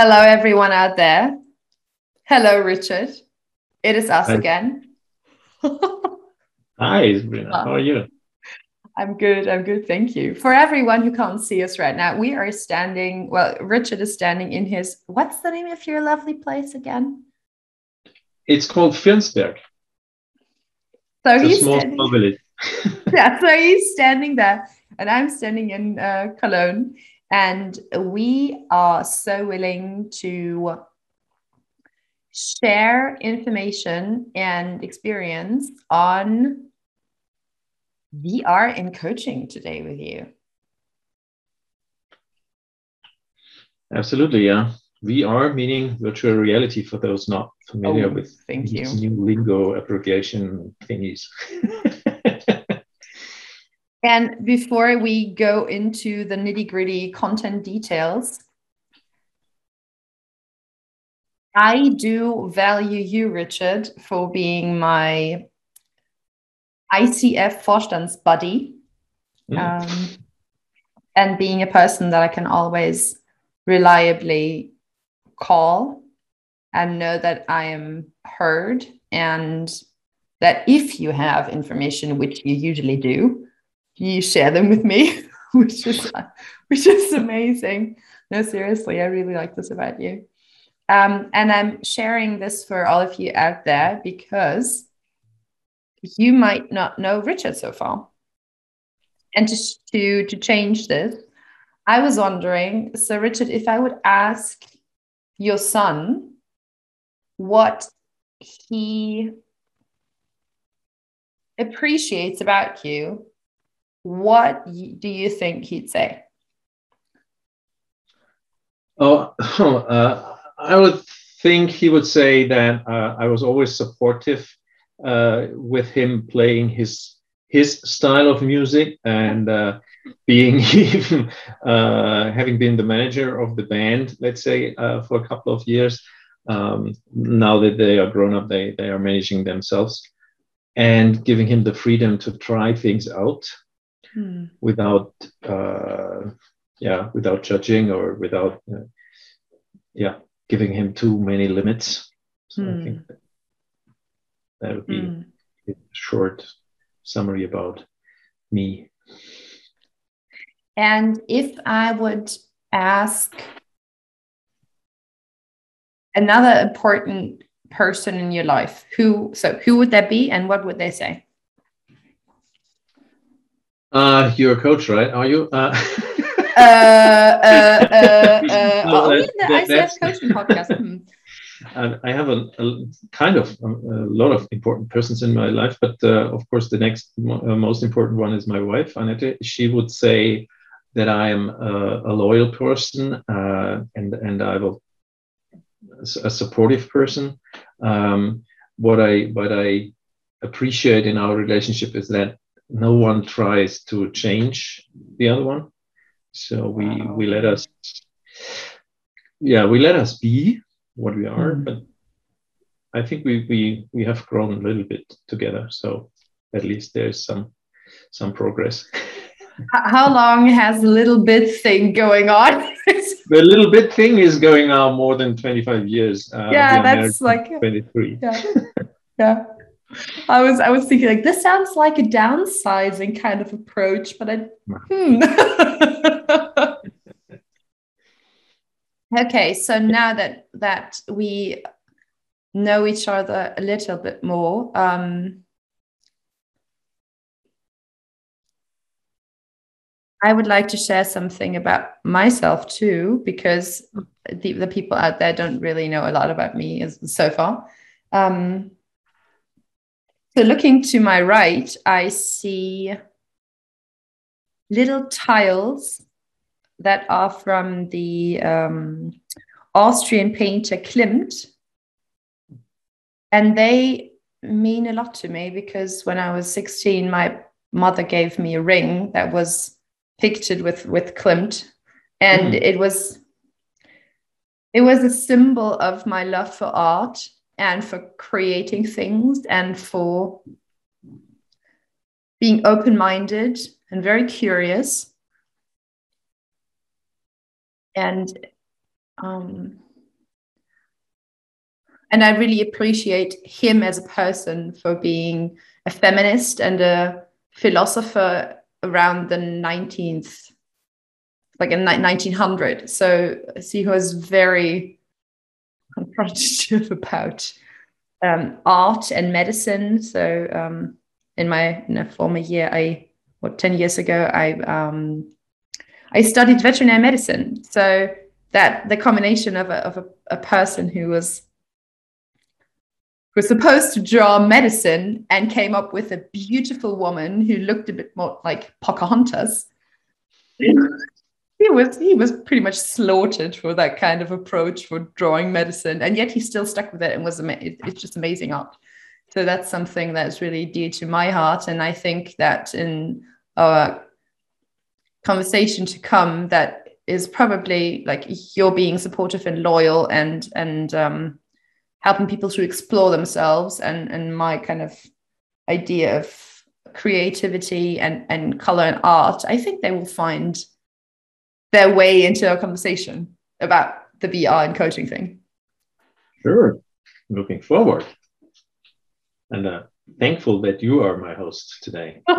Hello, everyone out there. Hello, Richard. It is us Hi. again. Hi, Sabrina. How are you? I'm good. I'm good. Thank you. For everyone who can't see us right now, we are standing. Well, Richard is standing in his. What's the name of your lovely place again? It's called Finsberg. So It's a he's small, standing, small village. yeah. So he's standing there, and I'm standing in uh, Cologne, and we are so willing to share information and experience on VR in coaching today with you. Absolutely, yeah. VR meaning virtual reality for those not familiar Oh, with thank you. new lingo abbreviation thingies. And before we go into the nitty gritty content details, I do value you, Richard, for being my ICF Vorstands buddy Mm. um, and being a person that I can always reliably call and know that I am heard and that if you have information, which you usually do, you share them with me, which is which is amazing. No, seriously, I really like this about you. Um, and I'm sharing this for all of you out there because you might not know Richard so far. And just to to change this, I was wondering, so Richard, if I would ask your son what he appreciates about you, what do you think he'd say? Oh, uh, I would think he would say that uh, I was always supportive uh, with him playing his his style of music and uh, being even uh, having been the manager of the band, let's say, uh, for a couple of years. Um, now that they are grown up, they they are managing themselves and giving him the freedom to try things out without uh, yeah without judging or without uh, yeah giving him too many limits so i think that, that would be Hmm. a short summary about me And if I would ask another important person in your life, who so who would that be and what would they say? Uh you're a coach right are you uh, Uh, uh, uh, uh, No, oh, that- the that- ICF coaching podcast. Hmm. and I have a, a kind of um, a lot of important persons in my life, but uh, of course, the next mo- uh, most important one is my wife, Annette. She would say that I am a, a loyal person uh, and and I will a supportive person. Um, what I what I appreciate in our relationship is that no one tries to change the other one, so we Wow. we let us yeah we let us be what we are Mm. but i think we we we have grown a little bit together so at least there's some some progress How long has the little bit thing going on? the little bit thing is going now more than 25 years uh, Yeah, that's like- 23 yeah, yeah. I was I was thinking like this sounds like a downsizing kind of approach, but I hmm. okay, so now that that we know each other a little bit more, um, I would like to share something about myself too, because the, the people out there don't really know a lot about me as, so far. Um, so, looking to my right, I see little tiles that are from the um, Austrian painter Klimt. And they mean a lot to me because when I was 16, my mother gave me a ring that was pictured with, with Klimt. And Mhm. it was it was a symbol of my love for art and for creating things and for being open minded and very curious. And um, and I really appreciate him as a person for being a feminist and a philosopher around the 19th, like in 1900. So, so he was very confrontative about um, art and medicine. So um, in my in a former year, I what 10 years ago, I um, I studied veterinary medicine. So that the combination of a, of a, a person who was was supposed to draw medicine and came up with a beautiful woman who looked a bit more like Pocahontas. he was he was pretty much slaughtered for that kind of approach for drawing medicine, and yet he still stuck with it and was ama- it's just amazing art. So that's something that's really dear to my heart, and I think that in our conversation to come, that is probably like you're being supportive and loyal and and um, helping people to explore themselves and and my kind of idea of creativity and and color and art i think they will find their way into a conversation about the vr and coaching thing sure looking forward and uh, thankful that you are my host today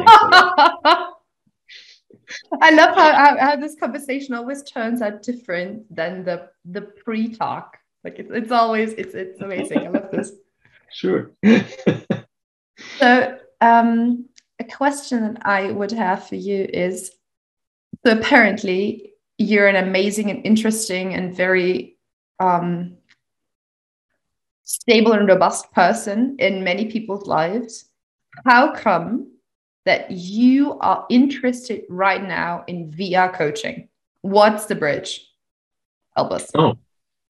I love how, how, how, this conversation always turns out different than the the pre-talk. Like it's it's always it's it's amazing. I love this. Sure. so um, a question that I would have for you is so apparently you're an amazing and interesting and very um, stable and robust person in many people's lives. How come that you are interested right now in VR coaching? What's the bridge? Help us. Oh,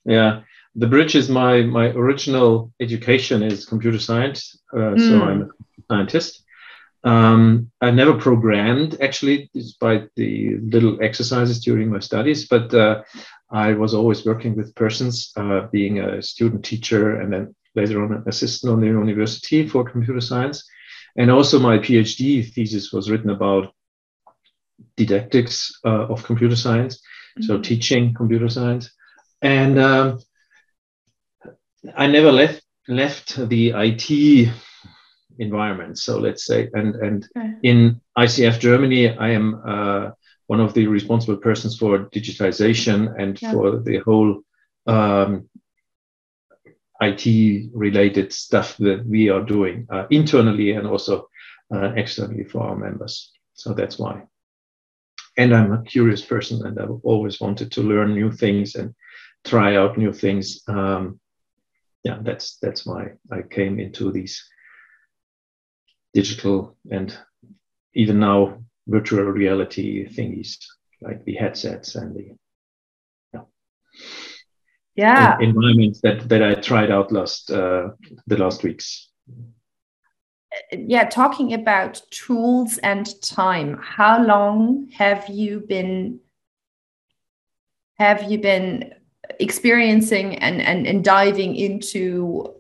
yeah the bridge is my my original education is computer science, uh, mm. so hmm. I'm a scientist. Um, I never programmed actually, despite the little exercises during my studies, but uh, I was always working with persons, uh, being a student teacher, and then later on an assistant on the university for computer science. And also, my PhD thesis was written about didactics uh, of computer science, mm-hmm. so teaching computer science. And um, I never left left the IT environment. So let's say, and and okay. in ICF Germany, I am uh, one of the responsible persons for digitization and yeah. for the whole um, IT related stuff that we are doing uh, internally and also uh, externally for our members. So that's why. And I'm a curious person, and I've always wanted to learn new things and try out new things. Um, yeah, that's that's why I came into these digital and even now virtual reality thingies like the headsets and the yeah, yeah. environments that that I tried out last uh, the last weeks. Yeah, talking about tools and time. How long have you been have you been experiencing and, and, and diving into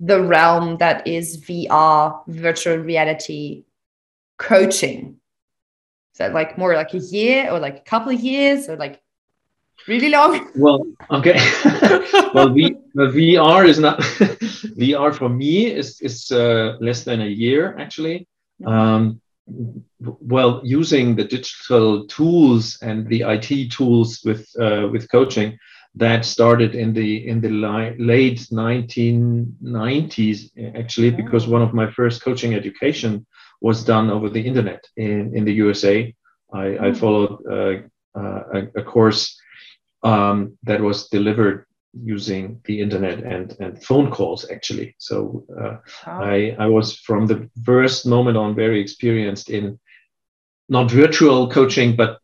the realm that is VR, virtual reality coaching? Is that like more like a year or like a couple of years or like really long? Well, okay. well, v, VR is not VR for me is is uh, less than a year actually. Um, well, using the digital tools and the IT tools with uh, with coaching, that started in the in the li- late 1990s actually oh. because one of my first coaching education was done over the internet in, in the USA. I, I hmm. followed uh, uh, a, a, course um, that was delivered using the internet and, and phone calls actually. So uh, oh. I, I was from the first moment on very experienced in not virtual coaching, but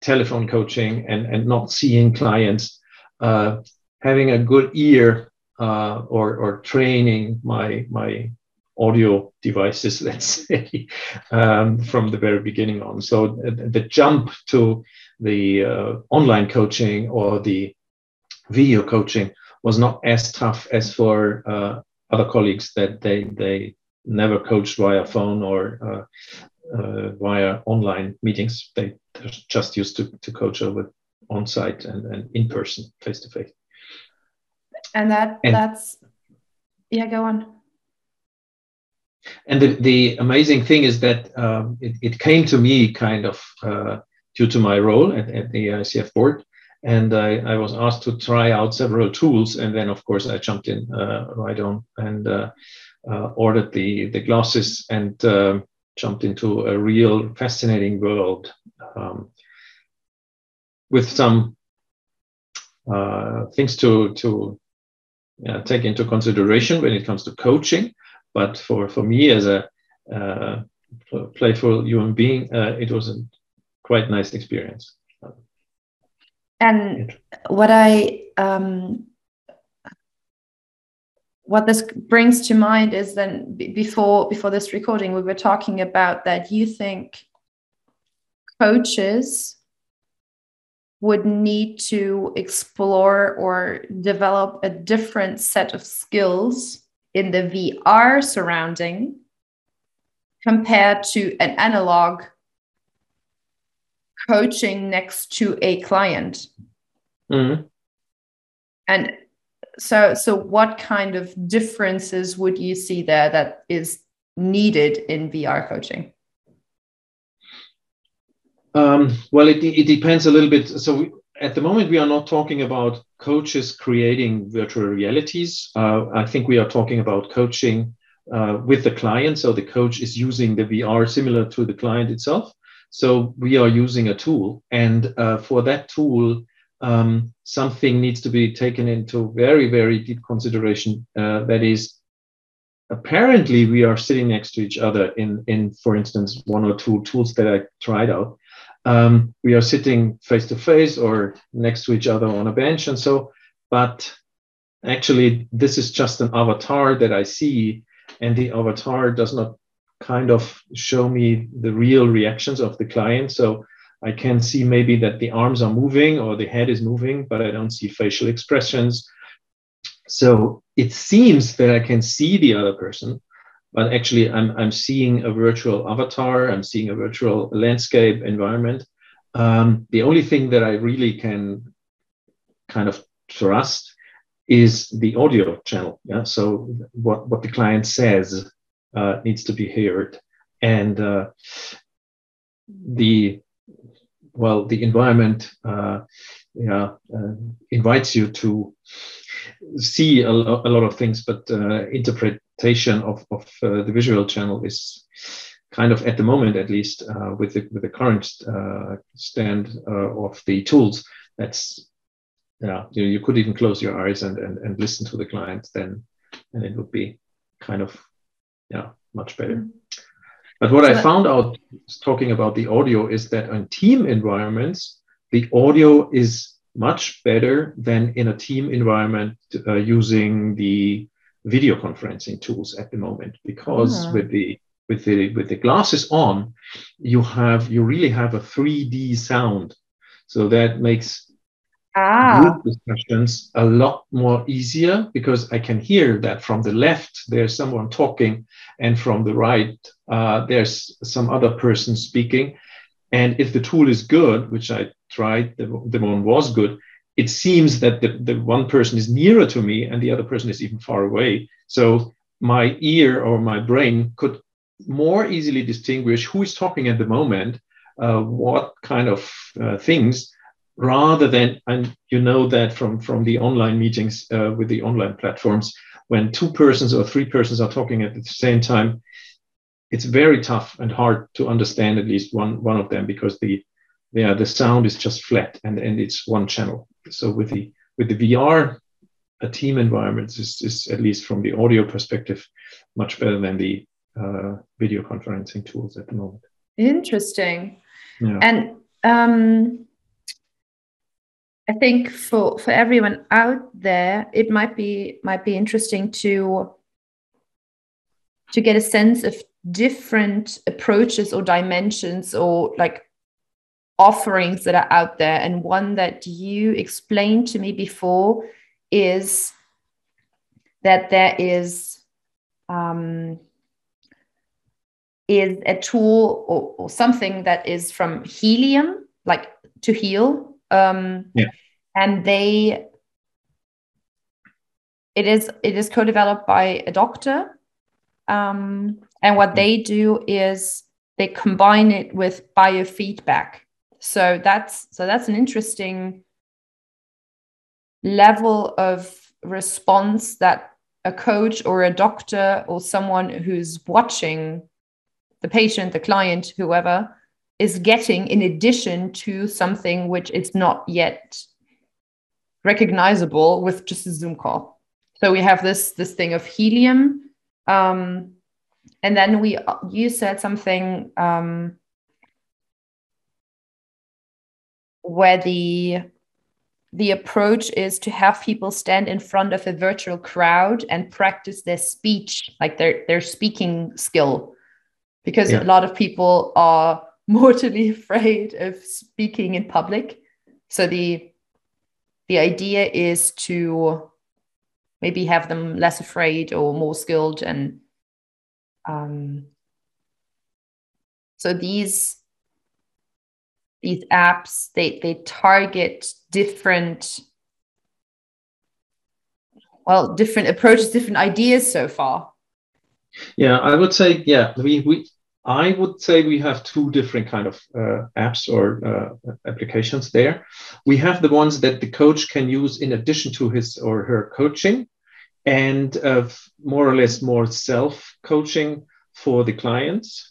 telephone coaching and, and not seeing clients having a good ear uh, or, or training my, my audio devices, let's say, um, from the very beginning on. So the jump to the uh, online coaching or the video coaching was not as tough as for uh, other colleagues that they they never coached via phone or uh, uh, via online meetings. They just used to, to coach over on site and, and in person, face to face. and that and, that's yeah go on. And the, the amazing thing is that um, it, it came to me kind of uh, due to my role at, at the ICF board. And I, I, was asked to try out several tools. And then of course i jumped in uh, right on and uh, uh, ordered the, the glasses and um, jumped into a real fascinating world. Um, with some uh, things to, to uh, take into consideration when it comes to coaching. But for, for me as a uh, playful human being, uh, it was a quite nice experience. And what I um, what this brings to mind is then before before this recording we were talking about that you think coaches would need to explore or develop a different set of skills in the VR surrounding compared to an analog coaching next to a client. Mm-hmm. And so so what kind of differences would you see there that is needed in vr coaching um, well it, it depends a little bit so we, at the moment we are not talking about coaches creating virtual realities uh, i think we are talking about coaching uh, with the client so the coach is using the vr similar to the client itself so we are using a tool and uh, for that tool um, something needs to be taken into very, very deep consideration. Uh, that is, apparently, we are sitting next to each other in, in, for instance, one or two tools that I tried out. Um, we are sitting face to face or next to each other on a bench, and so. But actually, this is just an avatar that I see, and the avatar does not kind of show me the real reactions of the client. So I can see maybe that the arms are moving or the head is moving, but I don't see facial expressions. So it seems that I can see the other person, but actually I'm, I'm seeing a virtual avatar, I'm seeing a virtual landscape environment. Um, the only thing that I really can kind of trust is the audio channel. Yeah. So what, what the client says uh, needs to be heard. And uh, the well, the environment uh, yeah, uh, invites you to see a, lo- a lot of things, but uh, of, of uh, the visual channel is kind of at the moment, at least uh, with the with the current uh, stand of the tools, that's yeah, you, know, you could even close your eyes and, and, and listen to the client then, and it would be kind of yeah much better. Mm-hmm. But what I found out talking about the audio is that in team environments, the audio is much better than in a team environment uh, using the video conferencing tools at the moment because mm. with the with the with the glasses on you have you really have a 3d sound so that makes ah. group discussions a lot more easier because I can hear that from the left there's someone talking, and from the right uh, there's some other person speaking. And if the tool is good, which I tried, the, the one was good, it seems that the, the one person is nearer to me and the other person is even far away. So my ear or my brain could more easily distinguish who is talking at the moment, uh, what kind of uh, things, rather than and you know that from from the online meetings uh, with the online platforms when two persons or three persons are talking at the same time it's very tough and hard to understand at least one one of them because the yeah the sound is just flat and and it's one channel. So with the with the vr a team environment is, is at least from the audio perspective much better than the uh, video conferencing tools at the moment. Interesting. Yeah. and um I think for for everyone out there, it might be might be interesting to to get a sense of different approaches or dimensions or like offerings that are out there. And one that you explained to me before is that there is um, is a tool or, or something that is from Healium, like to heal um, yeah. And they it is it is co-developed by a doctor um, and what they do is they combine it with biofeedback so that's so that's an interesting level of response that a coach or a doctor or someone who's watching the patient the client whoever is getting in addition to something which is not yet recognizable with just a zoom call. So we have this this thing of Healium um, and then we you said something um, where the the approach is to have people stand in front of a virtual crowd and practice their speech like their their speaking skill because yeah. a lot of people are mortally afraid of speaking in public so the the idea is to maybe have them less afraid or more skilled and um, so these these apps they they target different well different approaches different ideas so far. Yeah i would say yeah we we i would say we have two different kind of uh, apps or uh, applications there. We have the ones that the coach can use in addition to his or her coaching and uh, more or less more self coaching for the clients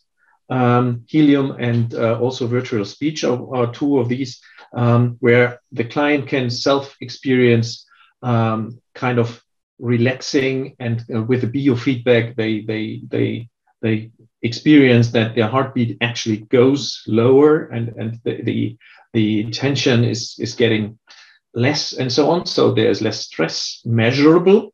um, Healium and uh, also VirtualSpeech are, are two of these, um, where the client can self experience um, kind of relaxing and uh, with the biofeedback, they, they, they, they experience that their heartbeat actually goes lower and, and the, the, the tension is, is getting less and so on. So there's less stress measurable,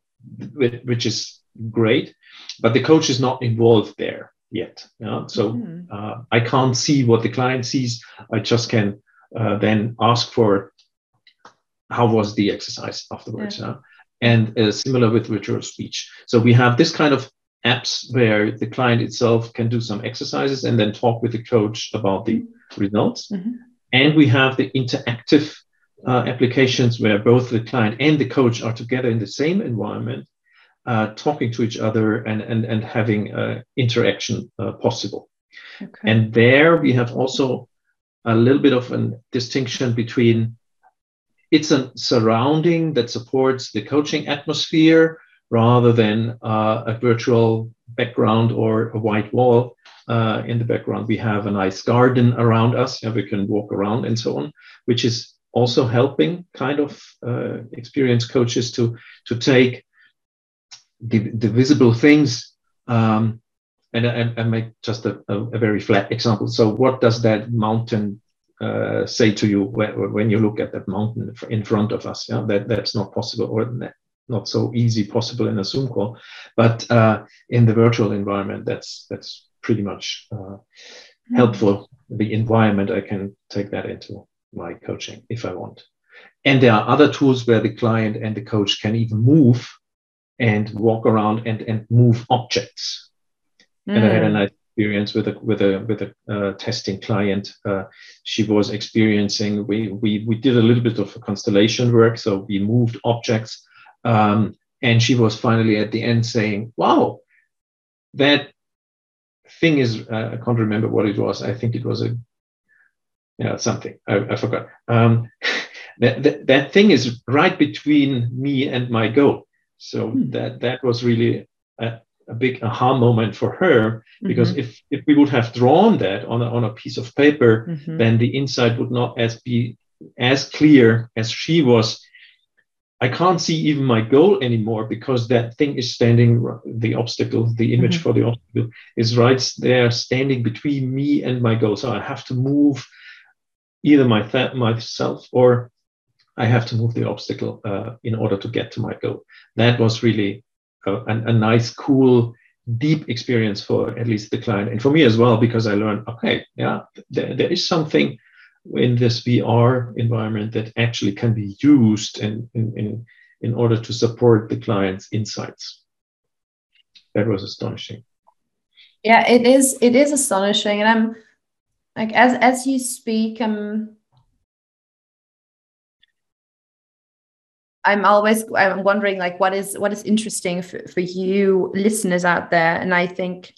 which is great, but the coach is not involved there yet. Yeah? So mm-hmm. uh, I can't see what the client sees. I just can uh, then ask for how was the exercise afterwards. Yeah. And uh, similar with VirtualSpeech. So we have this kind of apps where the client itself can do some exercises and then talk with the coach about the mm-hmm. results. Mm-hmm. And we have the interactive uh, applications where both the client and the coach are together in the same environment uh, talking to each other and, and, and having uh, interaction uh, possible. Okay. And there we have also a little bit of a distinction between it's a surrounding that supports the coaching atmosphere rather than uh, a virtual background or a white wall uh, in the background. We have a nice garden around us, yeah, we can walk around and so on, which is also helping kind of uh, experienced coaches to, to take the, the visible things. Um, and I, I make just a, a, very flat example. So, what does that mountain uh, say to you when, when, you look at that mountain in front of us? Yeah, that that's not possible or not so easy possible in a Zoom call, but uh, in the virtual environment, that's that's pretty much uh, mm-hmm. helpful. The environment, I can take that into my coaching if I want. And there are other tools where the client and the coach can even move and walk around and, and move objects. Mm. And I had a hmm. nice experience with a with a with a uh, testing client. Uh, she was experiencing. We we we did a little bit of constellation work, so we moved objects, um, and she was finally at the end saying, "Wow, that thing is." Uh, I can't remember what it was. I think it was a yeah something. I, I forgot. Um, that, that that thing is right between me and my goal so hmm. that that was really a, a, big aha moment for her because mm-hmm. if if we would have drawn that on a, on a piece of paper, mm-hmm. then the insight would not as be as clear as she was. I can't see even my goal anymore because that thing is standing, the obstacle, the image mm-hmm. for the obstacle is right there standing between me and my goal. So I have to move either my th- myself or I have to move the obstacle uh, in order to get to my goal. That was really a, a, nice, cool, deep experience for at least the client and for me as well, because I learned, okay, yeah, there, there is something in this VR environment that actually can be used in, in, in, in order to support the client's insights. That was astonishing. Yeah, it is. It is astonishing, and I'm like as as you speak, I'm I'm always I'm wondering like what is what is interesting for, for you listeners out there, and I think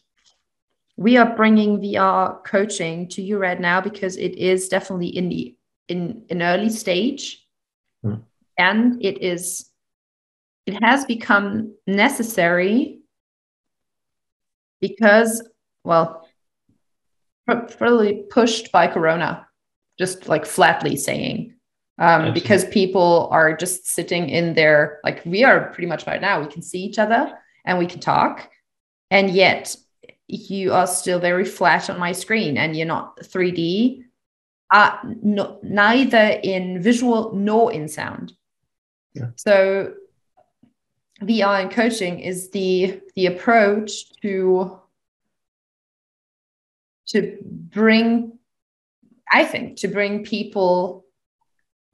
we are bringing VR coaching to you right now because it is definitely in the in an early stage, mm. and it is it has become necessary because well probably pushed by corona just like flatly saying um, because people are just sitting in there like we are pretty much right now we can see each other and we can talk. And yet you are still very flat on my screen and you're not 3d uh, no, neither in visual nor in sound. Yeah. so vr and coaching is the the approach to to bring i think to bring people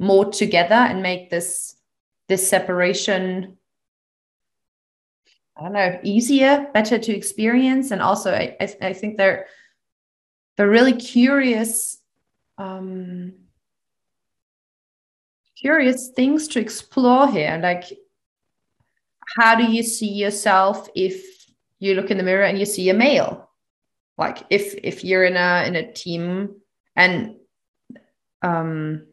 more together and make this this separation i don't know easier better to experience. And also i, I, I think they're they're really curious um curious things to explore here. Like how do you see yourself if you look in the mirror and you see a male? Like if if you're in a in a team and um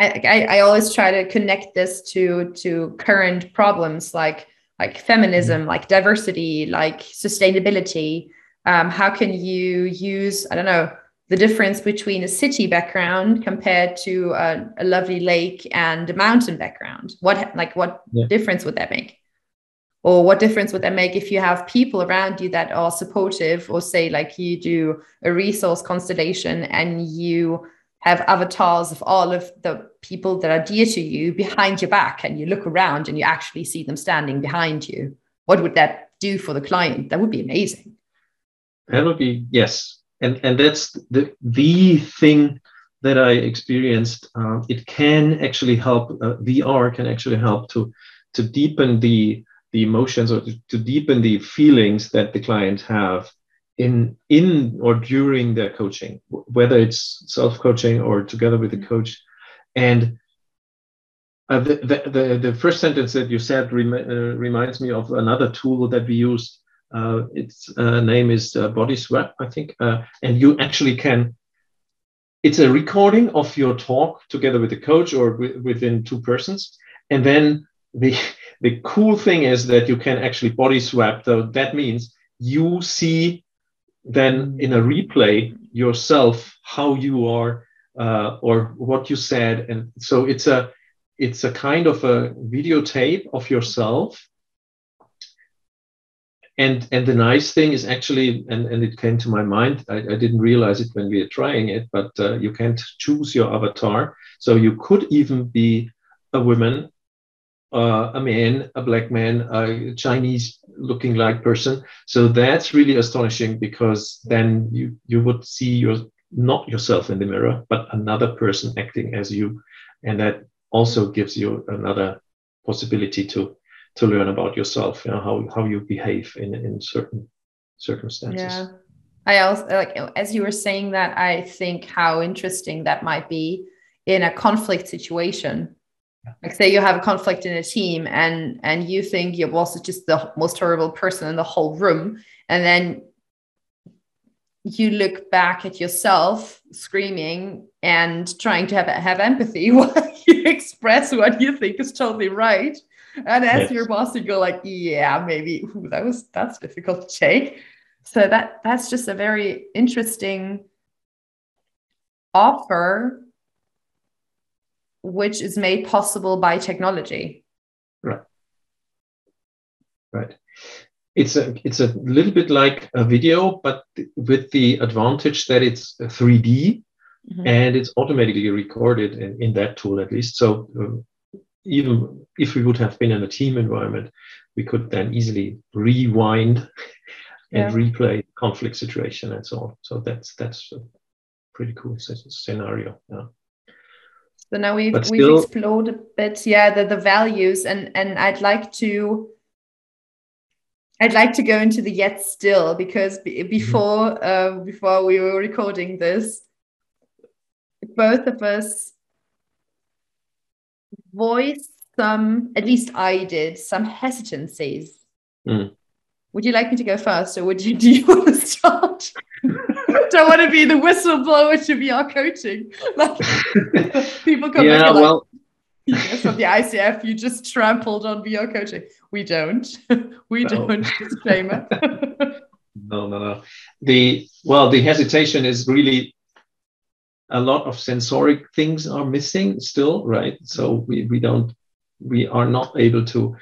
I, I always try to connect this to to current problems like like feminism, mm-hmm. like diversity, like sustainability. Um, how can you use I don't know the difference between a city background compared to a, a lovely lake and a mountain background? What like what yeah. difference would that make? Or what difference would that make if you have people around you that are supportive, or say like you do a resource constellation and you have avatars of all of the people that are dear to you behind your back and you look around and you actually see them standing behind you. What would that do for the client? That would be amazing. That would be yes. And and that's the the thing that i experienced uh, it can actually help uh, vr can actually help to to deepen the the emotions or to, to deepen the feelings that the client have in in or during their coaching, whether it's self coaching or together with the mm-hmm. coach. And uh, the, the, the, first sentence that you said rem- uh, reminds me of another tool that we used. Uh, its uh, name is uh, Body Swap, I think. Uh, and you actually can, it's a recording of your talk together with the coach or within two persons. And then the, the cool thing is that you can actually body swap. So that means you see then in a replay yourself how you are uh, or what you said. And so it's a it's a kind of a videotape of yourself. And and the nice thing is actually and, and it came to my mind I, I didn't realize it when we were trying it but uh, you can't choose your avatar. So you could even be a woman uh, a man, a black man, a Chinese looking like person. So that's really astonishing because then you, you would see your, not yourself in the mirror, but another person acting as you. And that also gives you another possibility to, to learn about yourself, you know, how, how you behave in, in certain circumstances. Yeah. I also like as you were saying that, I think how interesting that might be in a conflict situation like say you have a conflict in a team and and you think your boss is just the most horrible person in the whole room and then you look back at yourself screaming and trying to have have empathy while you express what you think is totally right and as yes. your boss you go like yeah maybe Ooh, that was that's difficult to take so that that's just a very interesting offer which is made possible by technology. Right. Right. It's a it's a little bit like a video, but with the advantage that it's 3D mm-hmm. and it's automatically recorded in, in that tool at least. So um, even if we would have been in a team environment, we could then easily rewind and yeah. replay conflict situation and so on. So that's that's a pretty cool scenario. Yeah. So now we've we've explored a bit, yeah, the, the values and and I'd like to I'd like to go into the yet still because mm-hmm. before uh, before we were recording this, both of us voiced some, at least I did, some hesitancies. Mm. Would you like me to go first, or would you? Do you want to start? Don't want to be the whistleblower to VR coaching. Like people come yeah, back well, like, yes, from the ICF, you just trampled on VR coaching. We don't. we No. don't. Disclaimer. no, no, no. The well, the hesitation is really a lot of sensoric things are missing still, right? So we, we don't we are not able to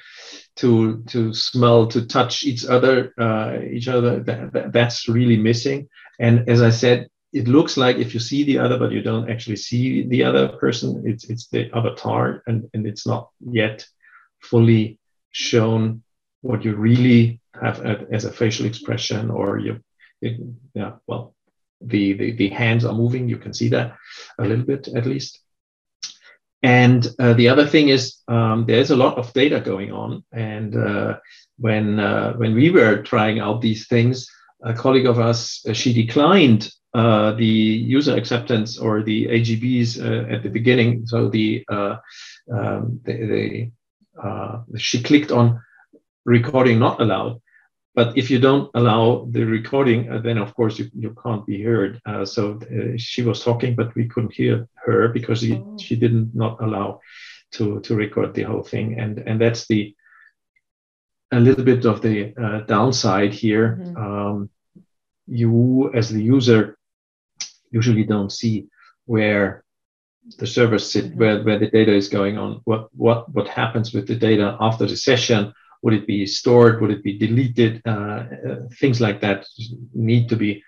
to to smell to touch each other uh, each other that, that- that's really missing and as i said it looks like if you see the other but you don't actually see the other person it's it's the avatar and and it's not yet fully shown what you really have as a facial expression or you yeah well the, the the hands are moving you can see that a little bit at least and uh, the other thing is um, there's a lot of data going on. And uh, when uh, when we were trying out these things, a colleague of us uh, she declined uh, the user acceptance or the AGBs uh, at the beginning. So the, uh, um, the, the uh, she clicked on recording not allowed. But if you don't allow the recording, uh, then of course you, you can't be heard. Uh, so uh, she was talking, but we couldn't hear her because she, Oh. she didn't not allow to to record the whole thing. And and that's the a little bit of the uh, downside here. Mhm. Um, you as the user usually don't see where the servers sit, Mhm. where, where the data is going on, what what what happens with the data after the session. Would it be stored? Would it be deleted? Uh, uh, things like that need to be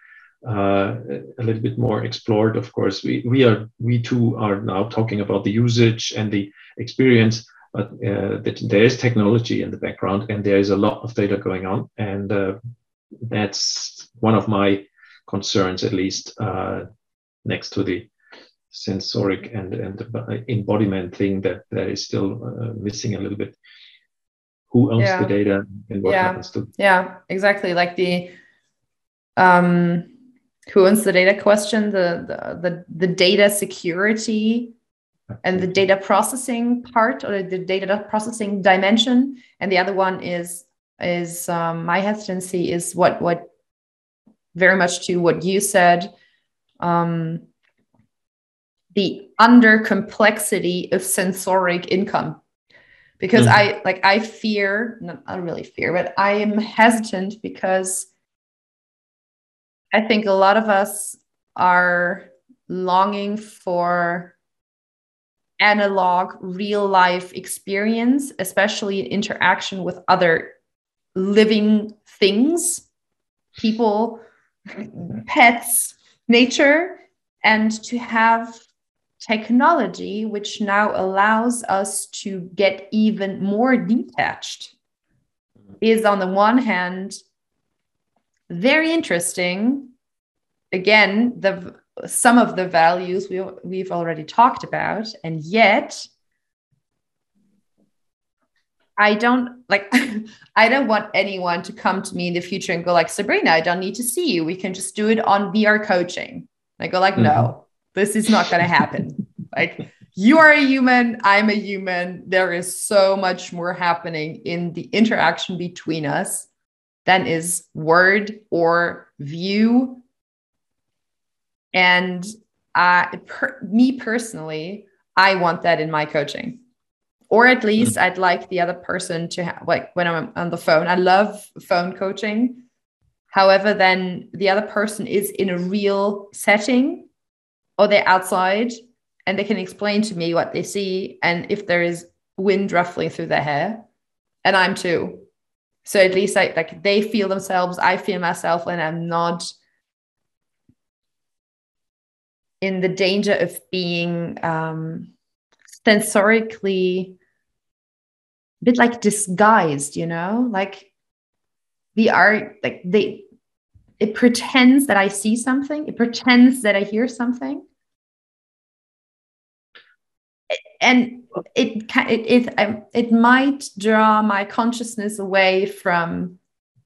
uh, a little bit more explored. Of course, we we are we too are now talking about the usage and the experience, but uh, there is technology in the background and there is a lot of data going on, and uh, that's one of my concerns, at least uh, next to the sensoric and and embodiment thing that that is still uh, missing a little bit. Who owns Yeah. the data and what Yeah. happens to yeah, exactly. Like the um, who owns the data question, the the the, the data security and the data processing part or the data processing dimension and the other one is is um, my hesitancy is what what very much to what you said um, the under complexity of sensoric income because Mhm. i like i fear not, not really fear but i am hesitant because i think a lot of us are longing for analog real life experience especially in interaction with other living things people pets nature and to have technology which now allows us to get even more detached is on the one hand very interesting. Again the some of the values we, we've already talked about and yet i don't like i don't want anyone to come to me in the future and go like sabrina i don't need to see you. We can just do it on vr coaching. I go like no mm-hmm. this is not going to happen. Like you are a human i'm a human. There is so much more happening in the interaction between us than is word or view and uh, per, me personally i want that in my coaching. Or at least i'd like the other person to have like when i'm on the phone. I love phone coaching. However then the other person is in a real setting or they're outside and they can explain to me what they see and if there is wind ruffling through their hair. And i'm too. So at least I, like they feel themselves i feel myself and i'm not in the danger of being um, sensorically a bit like disguised you know? Like the art, like they it pretends that i see something it pretends that i hear something. And it it it, um, it might draw my consciousness away from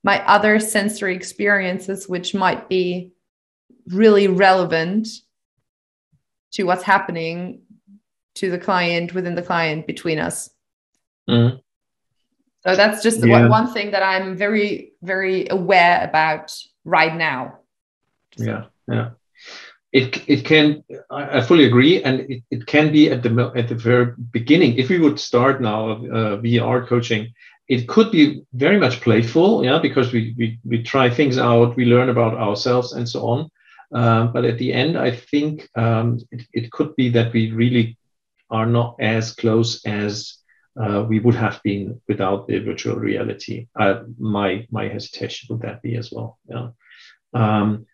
my other sensory experiences which might be really relevant to what's happening to the client within the client between us. Mm-hmm. so that's just Yeah. one, one thing that i'm very very aware about right now. Yeah yeah. It it can i, I fully agree and it, it can be at the at the very beginning. If we would start now uh, vr coaching it could be very much playful yeah because we we, we try things out we learn about ourselves and so on um, but at the end i think um, it, it could be that we really are not as close as uh, we would have been without the virtual reality uh, my my hesitation would that be as well yeah um,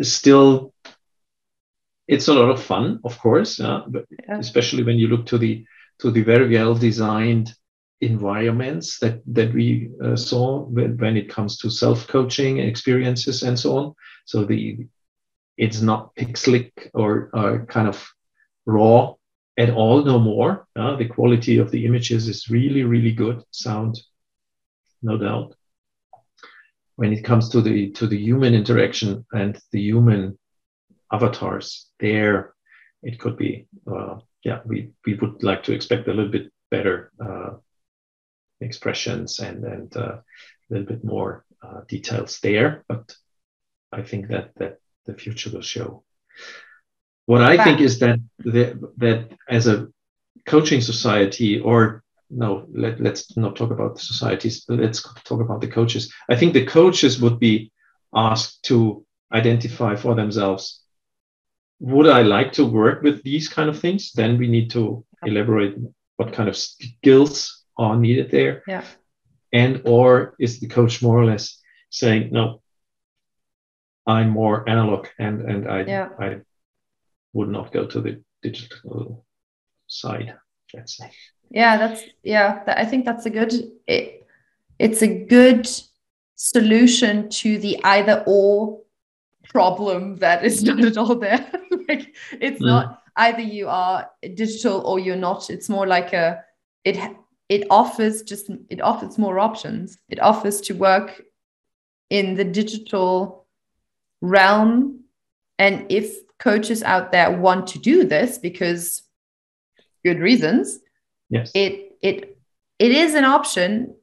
still it's a lot of fun of course yeah, but Yeah. especially when you look to the to the very well designed environments that that we uh, saw when, when it comes to self coaching experiences and so on. So the it's not pixelic or kind of raw at all no more. Uh, the quality of the images is really really good sound no doubt. When it comes to the to the human interaction and the human avatars there it could be uh, yeah we we would like to expect a little bit better uh, expressions and and uh, a little bit more uh, details there but i think that that the future will show. What i think is that the, that as a coaching society or no let, let's not talk about the societies let's talk about the coaches. I think the coaches would be asked to identify for themselves would i like to work with these kind of things? Then we need to elaborate what kind of skills are needed there. Yeah. And or is the coach more or less saying no i'm more analog and and i Yeah. i would not go to the digital side let's say. Yeah that's yeah that, i think that's a good it, it's a good solution to the either or problem that is not at all there. Like it's Mm. not either you are digital or you're not. It's more like a it it offers just it offers more options. It offers to work in the digital realm. And if coaches out there want to do this because good reasons yes. it it it is an option.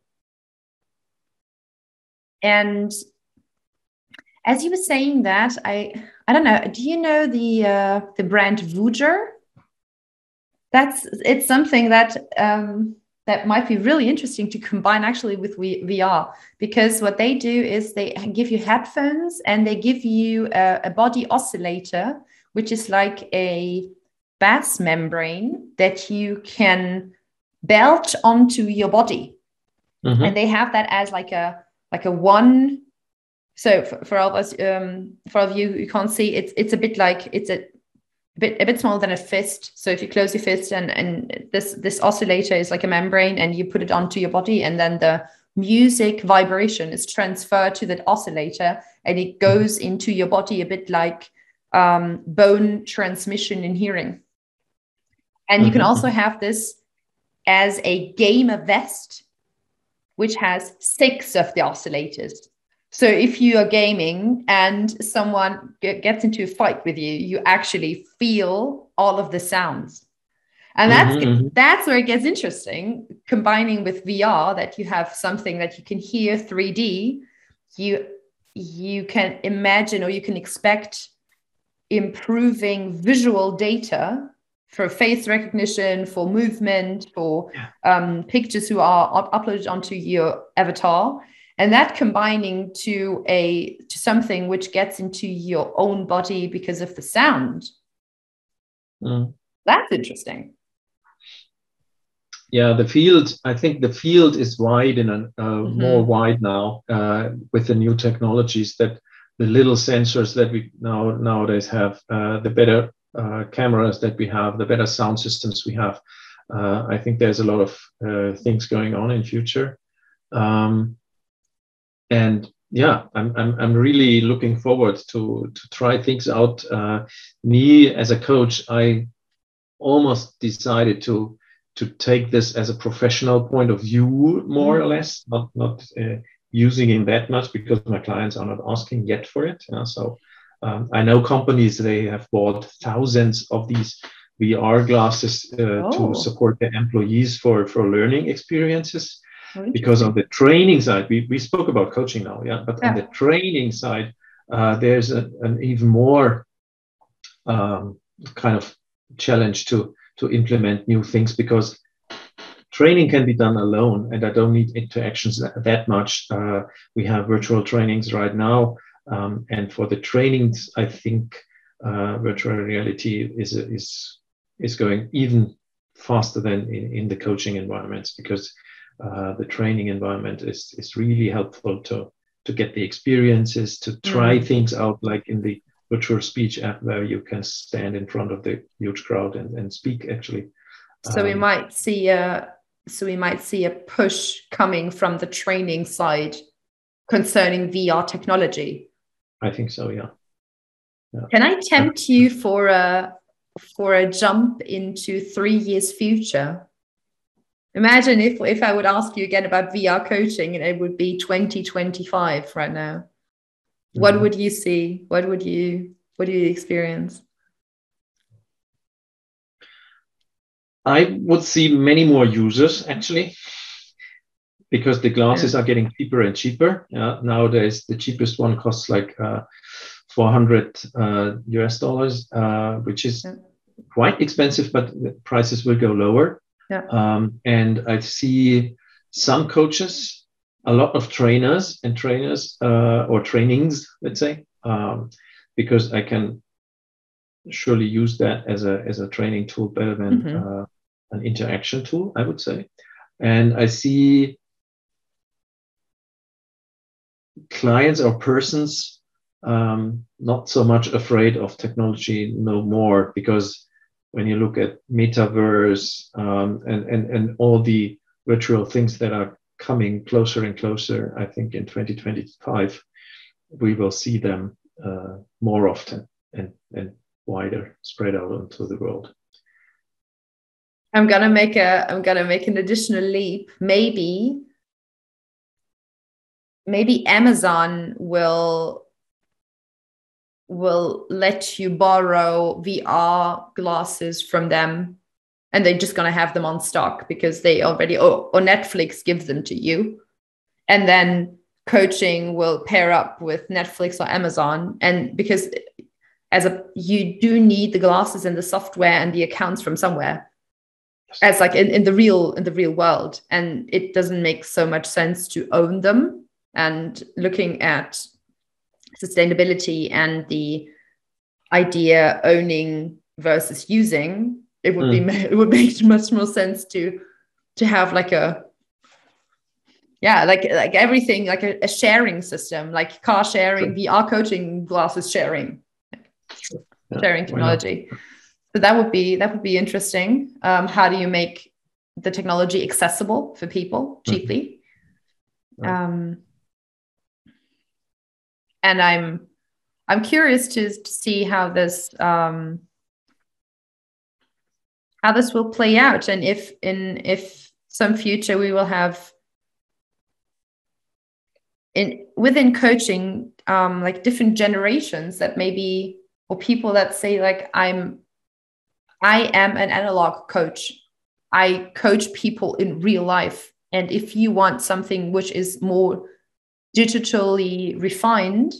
And as you were saying that i i don't know do you know the uh, the brand Woojer? that's it's something that um, that might be really interesting to combine actually with VR because what they do is they give you headphones and they give you a, a body oscillator which is like a bass membrane that you can belt onto your body Mhm. and they have that as like a like a one so for, for all of us um for all of you who can't see it's it's a bit like it's a bit a bit smaller than a fist so if you close your fist and and this this oscillator is like a membrane and you put it onto your body and then the music vibration is transferred to that oscillator and it goes into your body a bit like um, bone transmission in hearing and you can Mhm. also have this as a gamer vest which has six of the oscillators. So if you are gaming and someone ge- gets into a fight with you, you actually feel all of the sounds. And that's Mhm, mhm. that's where it gets interesting, combining with VR that you have something that you can hear 3D, you you can imagine or you can expect improving visual data for face recognition, for movement, for Yeah. um, pictures who are up- uploaded onto your avatar, and that combining to a to something which gets into your own body because of the sound. Mm. That's interesting. yeah the field i think the field is wide and uh, Mhm. more wide now uh, with the new technologies that the little sensors that we now nowadays have uh, the better uh, cameras that we have the better sound systems we have uh, i think there's a lot of uh, things going on in future um, and yeah I'm, I'm, I'm really looking forward to to try things out uh, me as a coach i almost decided to to take this as a professional point of view more or less not not uh, using it that much because my clients are not asking yet for it know, so um, i know companies they have bought thousands of these VR glasses uh, Oh. to support their employees for for learning experiences. Because on the training side, we, we spoke about coaching now, yeah, but on the training side, uh, there's a, an even more um, kind of challenge to to implement new things because training can be done alone and I don't need interactions that, that much. Uh, we have virtual trainings right now. Um, and for the trainings, I think uh, virtual reality is, is, is going even faster than in, in the coaching environments because uh, the training environment is, is really helpful to, to get the experiences, to try Mm. things out, like in the VirtualSpeech app where you can stand in front of the huge crowd and, and speak actually. So we Um, might see a so we might see a push coming from the training side concerning VR technology. I think so, yeah. Can I tempt you for a for a jump into three years future? Imagine if if I would ask you again about VR coaching and it would be 2025 right now. What Mhm. would you see? What would you what do you experience? I would see many more users actually, because the glasses are getting cheaper and cheaper. Uh, nowadays, the cheapest one costs like uh, 400 uh, US dollars, uh, which is Yeah. quite expensive, but the prices will go lower. Yeah. Um, and I see some coaches, a lot of trainers and trainers uh, or trainings, let's say, um, because I can surely use that as a as a training tool better than Mhm. uh, an interaction tool, I would say. And I see clients or persons um, not so much afraid of technology no more because when you look at metaverse um, and, and, and all the virtual things that are coming closer and closer, I think in 2025, we will see them uh, more often and, and wider spread out onto the world. I'm gonna make a I'm gonna make an additional leap. Maybe maybe Amazon will will let you borrow VR glasses from them and they're just gonna have them on stock because they already or, or Netflix gives them to you. And then coaching will pair up with Netflix or Amazon. And because as a you do need the glasses and the software and the accounts from somewhere as like in, in the real in the real world and it doesn't make so much sense to own them and looking at sustainability and the idea owning versus using it would be it would make much more sense to to have like a yeah like like everything like a, a sharing system like car sharing vr coaching glasses sharing Yeah, sharing technology. So that would be that would be interesting. Um, how do you make the technology accessible for people cheaply? Right. um, and i'm i'm curious to, to see how this um, how this will play out. And if in if some future we will have in within coaching um like different generations that maybe or people that say like i'm i am an analog coach. I coach people in real life. And if you want something which is more digitally refined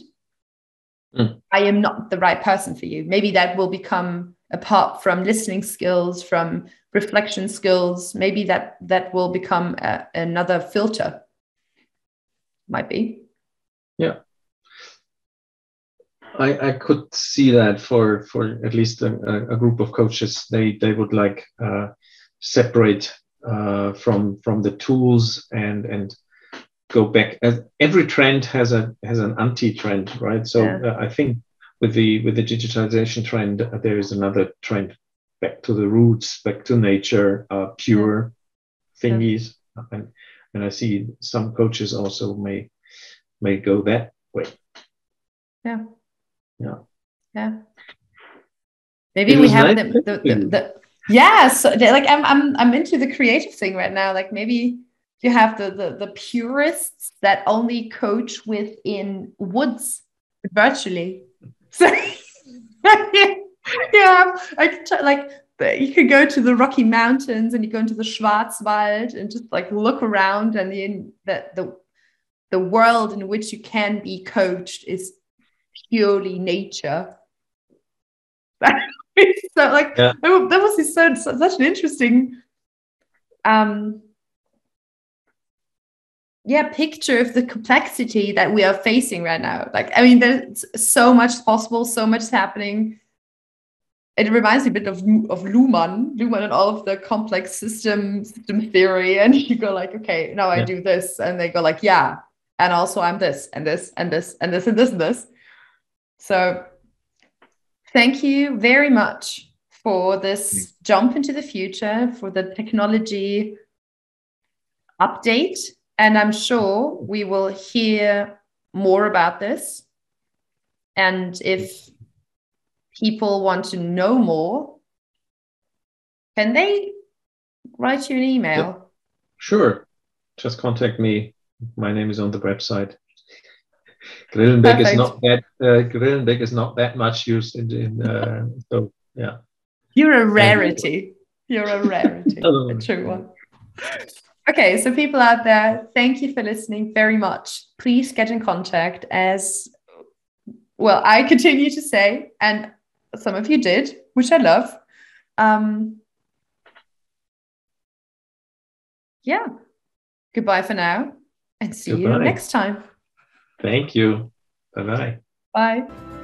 Mm. i am not the right person for you maybe that will become apart from listening skills from reflection skills maybe that that will become a, another filter might be Yeah. I, I could see that for for at least a, a- group of coaches, they they would like uh, separate uh, from from the tools and and go back. Every trend has a has an anti trend, right? So Yeah. uh, I think with the with the digitalization trend, uh, there is another trend back to the roots, back to nature, uh, pure thingies, and and I see some coaches also may may go that way. yeah Yeah. yeah maybe It we have nice the, the, talking the, you. the yeah so like I'm, I'm i'm into the creative thing right now like maybe you have the the, the purists that only coach within woods virtually so yeah like like you could go to the Rocky Mountains and you go into the Schwarzwald and just like look around and the the the, the world in which you can be coached is purely nature. so like yeah. that was so, such an interesting um yeah picture of the complexity that we are facing right now like i mean there's so much possible so much happening it reminds me a bit of of Luhmann, Luhmann and all of the complex system system theory. And you go like, okay, now I yeah. do this, and they go like, yeah, and also I'm this and this and this and this and this and this. So, thank you very much for this jump into the future, for the technology update and I'm sure we will hear more about this. And if people want to know more, can they write you an email? Yeah. Sure. Just contact me. My name is on the website. Grillenbeck is not that uh, Grillenbeck is not that much used in, in uh, so yeah. You're a rarity. You're a rarity. a true one. Okay, so people out there, thank you for listening very much. Please get in contact as well. I continue to say, and some of you did, which I love. Um, yeah. Goodbye for now and see Goodbye. you next time. Thank you. Bye-bye. Bye.